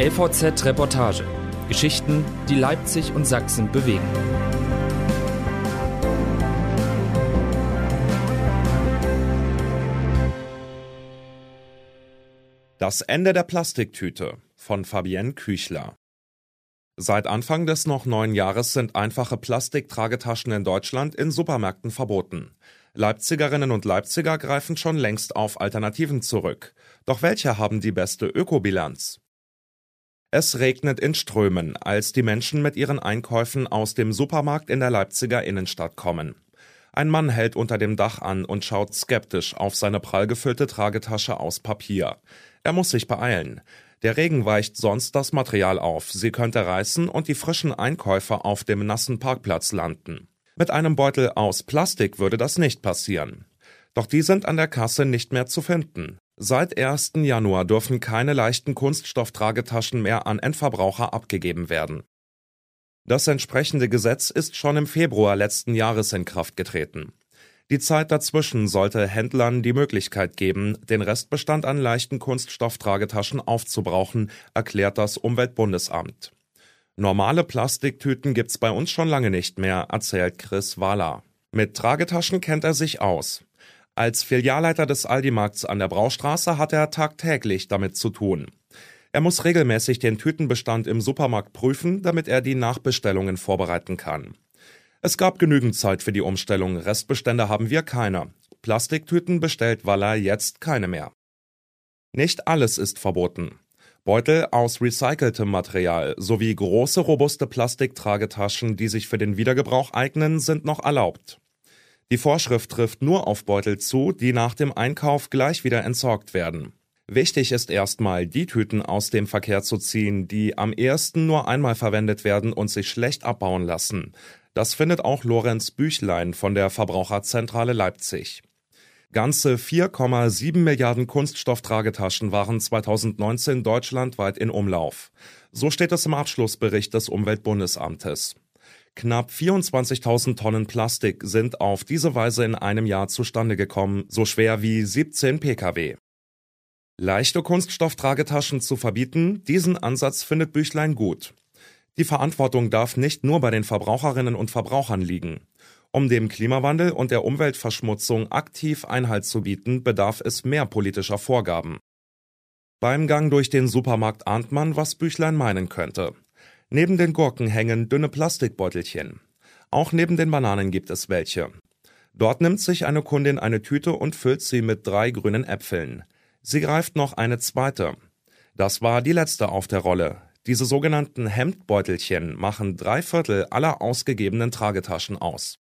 LVZ Reportage. Geschichten, die Leipzig und Sachsen bewegen. Das Ende der Plastiktüte von Fabienne Küchler. Seit Anfang des noch neuen Jahres sind einfache Plastiktragetaschen in Deutschland in Supermärkten verboten. Leipzigerinnen und Leipziger greifen schon längst auf Alternativen zurück. Doch welche haben die beste Ökobilanz? Es regnet in Strömen, als die Menschen mit ihren Einkäufen aus dem Supermarkt in der Leipziger Innenstadt kommen. Ein Mann hält unter dem Dach an und schaut skeptisch auf seine prall gefüllte Tragetasche aus Papier. Er muss sich beeilen. Der Regen weicht sonst das Material auf, sie könnte reißen und die frischen Einkäufe auf dem nassen Parkplatz landen. Mit einem Beutel aus Plastik würde das nicht passieren. Doch die sind an der Kasse nicht mehr zu finden. Seit 1. Januar dürfen keine leichten Kunststofftragetaschen mehr an Endverbraucher abgegeben werden. Das entsprechende Gesetz ist schon im Februar letzten Jahres in Kraft getreten. Die Zeit dazwischen sollte Händlern die Möglichkeit geben, den Restbestand an leichten Kunststofftragetaschen aufzubrauchen, erklärt das Umweltbundesamt. Normale Plastiktüten gibt's bei uns schon lange nicht mehr, erzählt Chris Wahler. Mit Tragetaschen kennt er sich aus. Als Filialleiter des Aldi-Markts an der Braustraße hat er tagtäglich damit zu tun. Er muss regelmäßig den Tütenbestand im Supermarkt prüfen, damit er die Nachbestellungen vorbereiten kann. Es gab genügend Zeit für die Umstellung, Restbestände haben wir keine. Plastiktüten bestellt Waller jetzt keine mehr. Nicht alles ist verboten. Beutel aus recyceltem Material sowie große robuste Plastiktragetaschen, die sich für den Wiedergebrauch eignen, sind noch erlaubt. Die Vorschrift trifft nur auf Beutel zu, die nach dem Einkauf gleich wieder entsorgt werden. Wichtig ist erstmal, die Tüten aus dem Verkehr zu ziehen, die am ehesten nur einmal verwendet werden und sich schlecht abbauen lassen. Das findet auch Lorenz Büchlein von der Verbraucherzentrale Leipzig. Ganze 4,7 Milliarden Kunststofftragetaschen waren 2019 deutschlandweit in Umlauf. So steht es im Abschlussbericht des Umweltbundesamtes. Knapp 24.000 Tonnen Plastik sind auf diese Weise in einem Jahr zustande gekommen, so schwer wie 17 Pkw. Leichte Kunststofftragetaschen zu verbieten, diesen Ansatz findet Büchlein gut. Die Verantwortung darf nicht nur bei den Verbraucherinnen und Verbrauchern liegen. Um dem Klimawandel und der Umweltverschmutzung aktiv Einhalt zu bieten, bedarf es mehr politischer Vorgaben. Beim Gang durch den Supermarkt ahnt man, was Büchlein meinen könnte. Neben den Gurken hängen dünne Plastikbeutelchen. Auch neben den Bananen gibt es welche. Dort nimmt sich eine Kundin eine Tüte und füllt sie mit drei grünen Äpfeln. Sie greift noch eine zweite. Das war die letzte auf der Rolle. Diese sogenannten Hemdbeutelchen machen drei Viertel aller ausgegebenen Tragetaschen aus.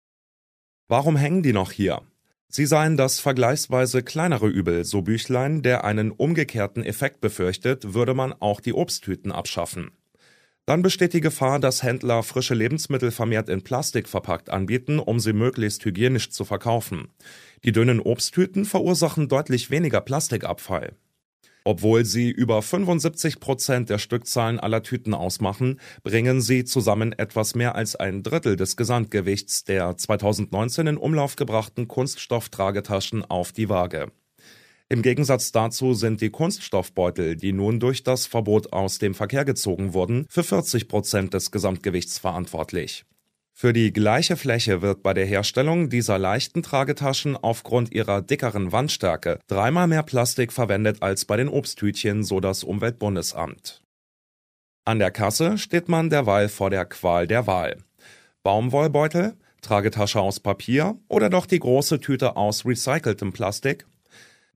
Warum hängen die noch hier? Sie seien das vergleichsweise kleinere Übel, so Büchlein, der einen umgekehrten Effekt befürchtet, würde man auch die Obsttüten abschaffen. Dann besteht die Gefahr, dass Händler frische Lebensmittel vermehrt in Plastik verpackt anbieten, um sie möglichst hygienisch zu verkaufen. Die dünnen Obsttüten verursachen deutlich weniger Plastikabfall. Obwohl sie über 75 Prozent der Stückzahlen aller Tüten ausmachen, bringen sie zusammen etwas mehr als ein Drittel des Gesamtgewichts der 2019 in Umlauf gebrachten Kunststofftragetaschen auf die Waage. Im Gegensatz dazu sind die Kunststoffbeutel, die nun durch das Verbot aus dem Verkehr gezogen wurden, für 40 Prozent des Gesamtgewichts verantwortlich. Für die gleiche Fläche wird bei der Herstellung dieser leichten Tragetaschen aufgrund ihrer dickeren Wandstärke dreimal mehr Plastik verwendet als bei den Obsttütchen, so das Umweltbundesamt. An der Kasse steht man derweil vor der Qual der Wahl. Baumwollbeutel, Tragetasche aus Papier oder doch die große Tüte aus recyceltem Plastik?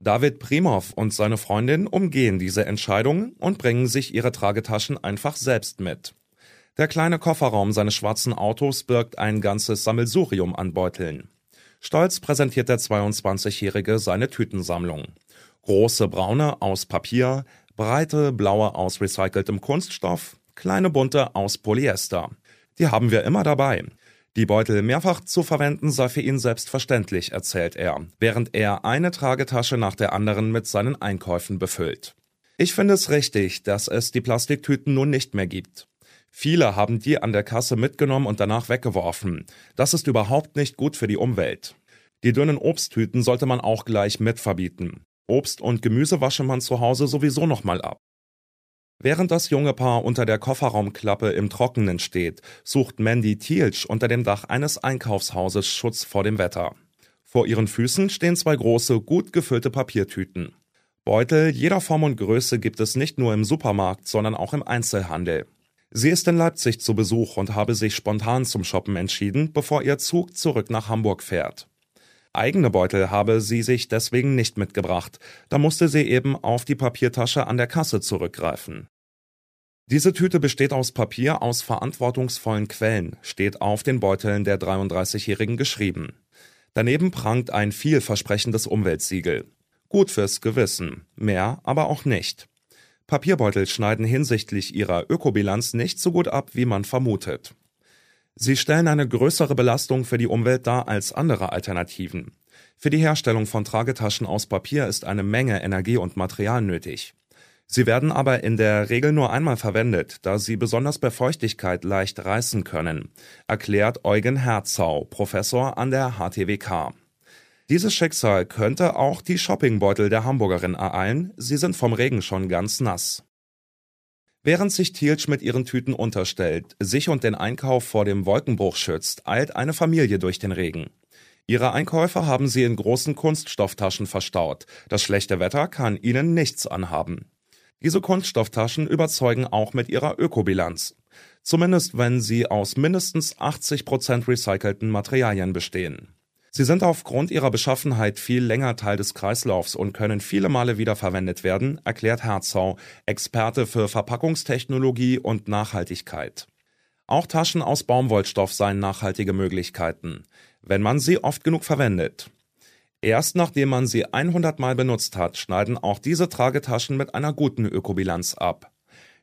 David Primov und seine Freundin umgehen diese Entscheidung und bringen sich ihre Tragetaschen einfach selbst mit. Der kleine Kofferraum seines schwarzen Autos birgt ein ganzes Sammelsurium an Beuteln. Stolz präsentiert der 22-Jährige seine Tütensammlung. Große braune aus Papier, breite blaue aus recyceltem Kunststoff, kleine bunte aus Polyester. Die haben wir immer dabei. Die Beutel mehrfach zu verwenden sei für ihn selbstverständlich, erzählt er, während er eine Tragetasche nach der anderen mit seinen Einkäufen befüllt. Ich finde es richtig, dass es die Plastiktüten nun nicht mehr gibt. Viele haben die an der Kasse mitgenommen und danach weggeworfen. Das ist überhaupt nicht gut für die Umwelt. Die dünnen Obsttüten sollte man auch gleich mit verbieten. Obst und Gemüse wasche man zu Hause sowieso nochmal ab. Während das junge Paar unter der Kofferraumklappe im Trockenen steht, sucht Mandy Thielsch unter dem Dach eines Einkaufshauses Schutz vor dem Wetter. Vor ihren Füßen stehen zwei große, gut gefüllte Papiertüten. Beutel jeder Form und Größe gibt es nicht nur im Supermarkt, sondern auch im Einzelhandel. Sie ist in Leipzig zu Besuch und habe sich spontan zum Shoppen entschieden, bevor ihr Zug zurück nach Hamburg fährt. Eigene Beutel habe sie sich deswegen nicht mitgebracht, da musste sie eben auf die Papiertasche an der Kasse zurückgreifen. Diese Tüte besteht aus Papier aus verantwortungsvollen Quellen, steht auf den Beuteln der 33-Jährigen geschrieben. Daneben prangt ein vielversprechendes Umweltsiegel. Gut fürs Gewissen, mehr aber auch nicht. Papierbeutel schneiden hinsichtlich ihrer Ökobilanz nicht so gut ab, wie man vermutet. Sie stellen eine größere Belastung für die Umwelt dar als andere Alternativen. Für die Herstellung von Tragetaschen aus Papier ist eine Menge Energie und Material nötig. Sie werden aber in der Regel nur einmal verwendet, da sie besonders bei Feuchtigkeit leicht reißen können, erklärt Eugen Herzau, Professor an der HTWK. Dieses Schicksal könnte auch die Shoppingbeutel der Hamburgerin ereilen, sie sind vom Regen schon ganz nass. Während sich Thielsch mit ihren Tüten unterstellt, sich und den Einkauf vor dem Wolkenbruch schützt, eilt eine Familie durch den Regen. Ihre Einkäufe haben sie in großen Kunststofftaschen verstaut. Das schlechte Wetter kann ihnen nichts anhaben. Diese Kunststofftaschen überzeugen auch mit ihrer Ökobilanz. Zumindest wenn sie aus mindestens 80 Prozent recycelten Materialien bestehen. Sie sind aufgrund ihrer Beschaffenheit viel länger Teil des Kreislaufs und können viele Male wiederverwendet werden, erklärt Herzau, Experte für Verpackungstechnologie und Nachhaltigkeit. Auch Taschen aus Baumwollstoff seien nachhaltige Möglichkeiten, wenn man sie oft genug verwendet. Erst nachdem man sie 100 Mal benutzt hat, schneiden auch diese Tragetaschen mit einer guten Ökobilanz ab.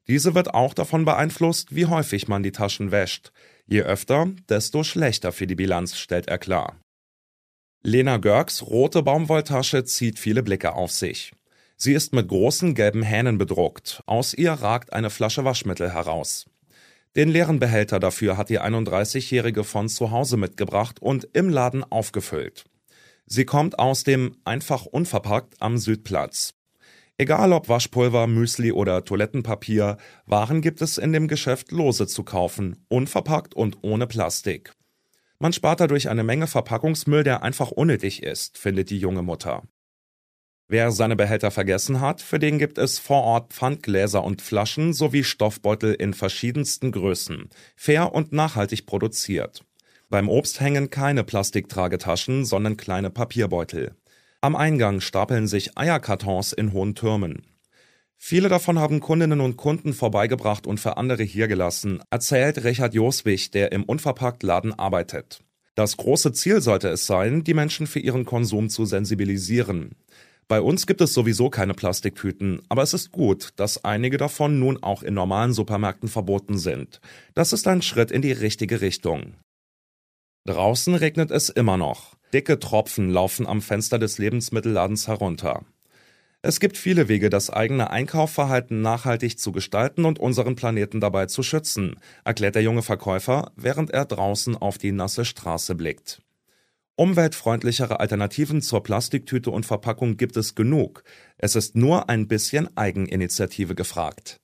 Diese wird auch davon beeinflusst, wie häufig man die Taschen wäscht. Je öfter, desto schlechter für die Bilanz, stellt er klar. Lena Görgs rote Baumwolltasche zieht viele Blicke auf sich. Sie ist mit großen gelben Hähnen bedruckt. Aus ihr ragt eine Flasche Waschmittel heraus. Den leeren Behälter dafür hat die 31-Jährige von zu Hause mitgebracht und im Laden aufgefüllt. Sie kommt aus dem einfach unverpackt am Südplatz. Egal ob Waschpulver, Müsli oder Toilettenpapier, Waren gibt es in dem Geschäft lose zu kaufen, unverpackt und ohne Plastik. Man spart dadurch eine Menge Verpackungsmüll, der einfach unnötig ist, findet die junge Mutter. Wer seine Behälter vergessen hat, für den gibt es vor Ort Pfandgläser und Flaschen sowie Stoffbeutel in verschiedensten Größen, fair und nachhaltig produziert. Beim Obst hängen keine Plastiktragetaschen, sondern kleine Papierbeutel. Am Eingang stapeln sich Eierkartons in hohen Türmen. Viele davon haben Kundinnen und Kunden vorbeigebracht und für andere hier gelassen, erzählt Richard Joswig, der im Unverpacktladen arbeitet. Das große Ziel sollte es sein, die Menschen für ihren Konsum zu sensibilisieren. Bei uns gibt es sowieso keine Plastiktüten, aber es ist gut, dass einige davon nun auch in normalen Supermärkten verboten sind. Das ist ein Schritt in die richtige Richtung. Draußen regnet es immer noch. Dicke Tropfen laufen am Fenster des Lebensmittelladens herunter. Es gibt viele Wege, das eigene Einkaufverhalten nachhaltig zu gestalten und unseren Planeten dabei zu schützen, erklärt der junge Verkäufer, während er draußen auf die nasse Straße blickt. Umweltfreundlichere Alternativen zur Plastiktüte und Verpackung gibt es genug. Es ist nur ein bisschen Eigeninitiative gefragt.